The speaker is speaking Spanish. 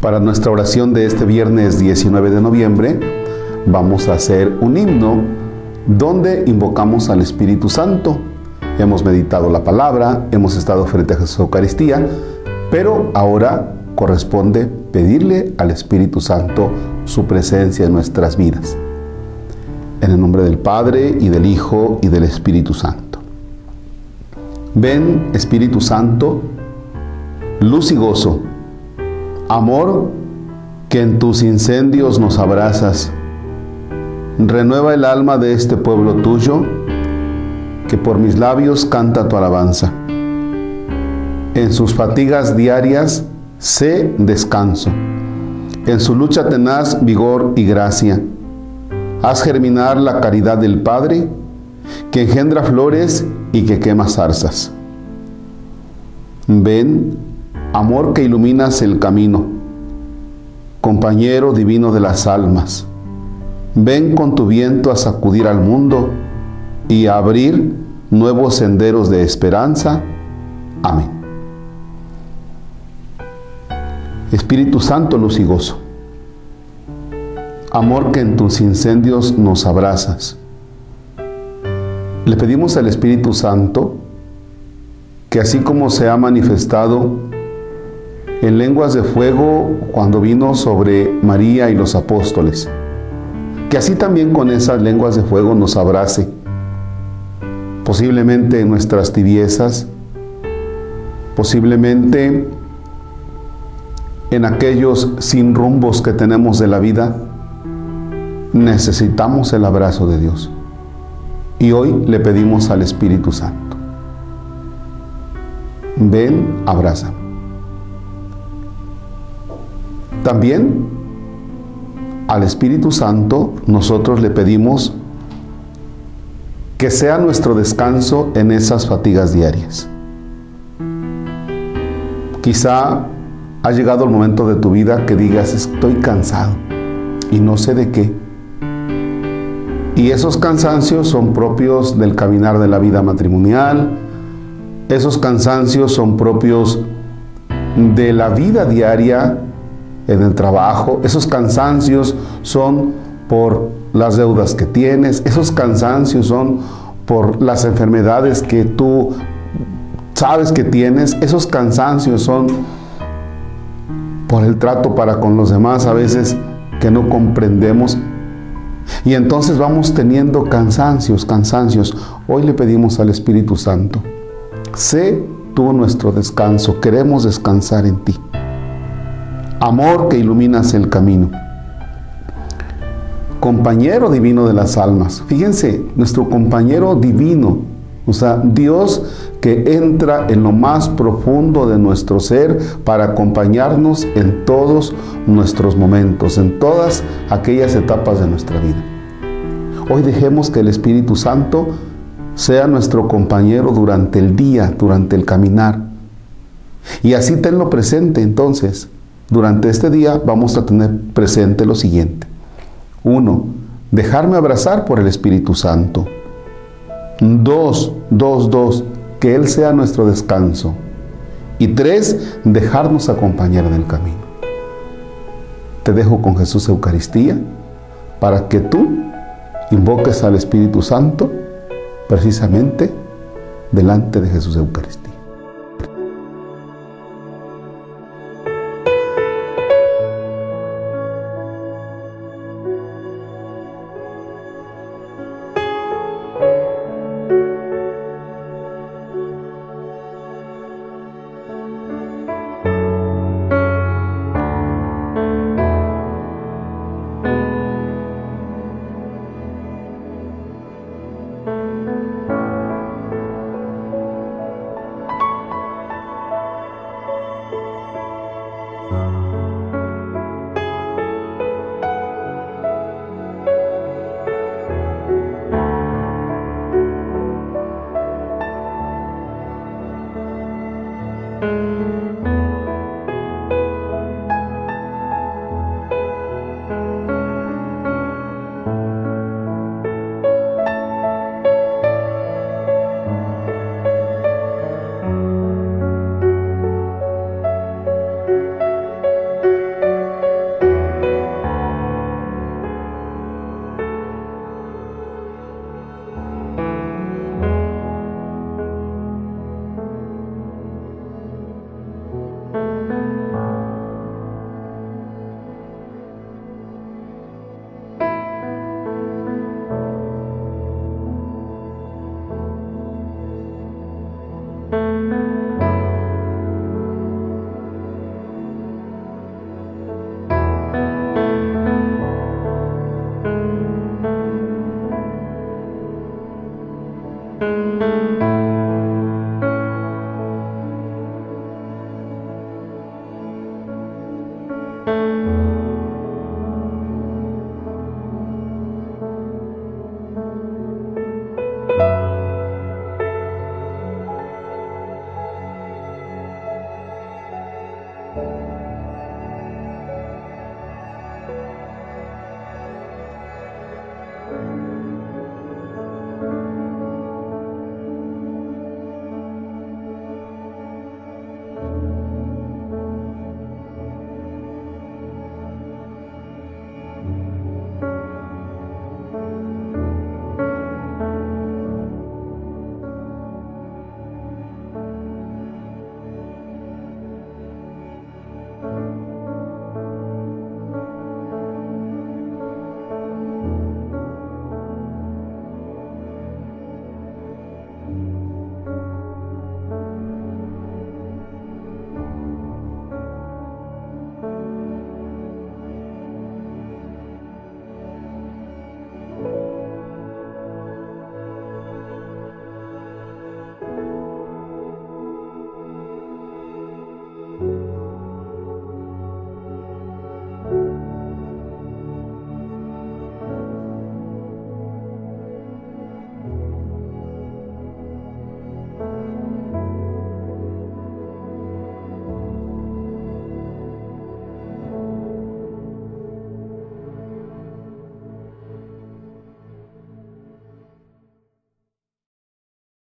Para nuestra oración de este viernes 19 de noviembre vamos a hacer un himno donde invocamos al Espíritu Santo. Hemos meditado la palabra, hemos estado frente a Jesús Eucaristía, pero ahora corresponde pedirle al Espíritu Santo su presencia en nuestras vidas. En el nombre del Padre y del Hijo y del Espíritu Santo. Ven, Espíritu Santo, luz y gozo, amor que en tus incendios nos abrazas. Renueva el alma de este pueblo tuyo, que por mis labios canta tu alabanza. En sus fatigas diarias, sé descanso. En su lucha tenaz, vigor y gracia. Haz germinar la caridad del Padre, que engendra flores y que quema zarzas. Ven, amor que iluminas el camino, compañero divino de las almas. Ven con tu viento a sacudir al mundo y a abrir nuevos senderos de esperanza. Amén. Espíritu Santo, luz y gozo. Amor que en tus incendios nos abrazas. Le pedimos al Espíritu Santo que así como se ha manifestado en lenguas de fuego cuando vino sobre María y los apóstoles, que así también con esas lenguas de fuego nos abrace, posiblemente en nuestras tibiezas, posiblemente en aquellos sin rumbos que tenemos de la vida, necesitamos el abrazo de Dios. Y hoy le pedimos al Espíritu Santo. Ven, abraza. También al Espíritu Santo nosotros le pedimos que sea nuestro descanso en esas fatigas diarias. Quizá ha llegado el momento de tu vida que digas, estoy cansado y no sé de qué. Y esos cansancios son propios del caminar de la vida matrimonial, esos cansancios son propios de la vida diaria en el trabajo, esos cansancios son por las deudas que tienes, esos cansancios son por las enfermedades que tú sabes que tienes, esos cansancios son por el trato para con los demás a veces que no comprendemos. Y entonces vamos teniendo cansancios, cansancios. Hoy le pedimos al Espíritu Santo, sé tú nuestro descanso, queremos descansar en ti. Amor que iluminas el camino. Compañero divino de las almas. Fíjense, nuestro compañero divino, o sea, Dios que entra en lo más profundo de nuestro ser para acompañarnos en todos nuestros momentos, en todas aquellas etapas de nuestra vida. Hoy dejemos que el Espíritu Santo sea nuestro compañero durante el día, durante el caminar. Y así tenlo presente entonces. Durante este día vamos a tener presente lo siguiente. Uno, dejarme abrazar por el Espíritu Santo. Dos, dos, dos, que Él sea nuestro descanso. Y tres, dejarnos acompañar en el camino. Te dejo con Jesús Eucaristía para que tú invoques al Espíritu Santo precisamente delante de Jesús Eucaristía.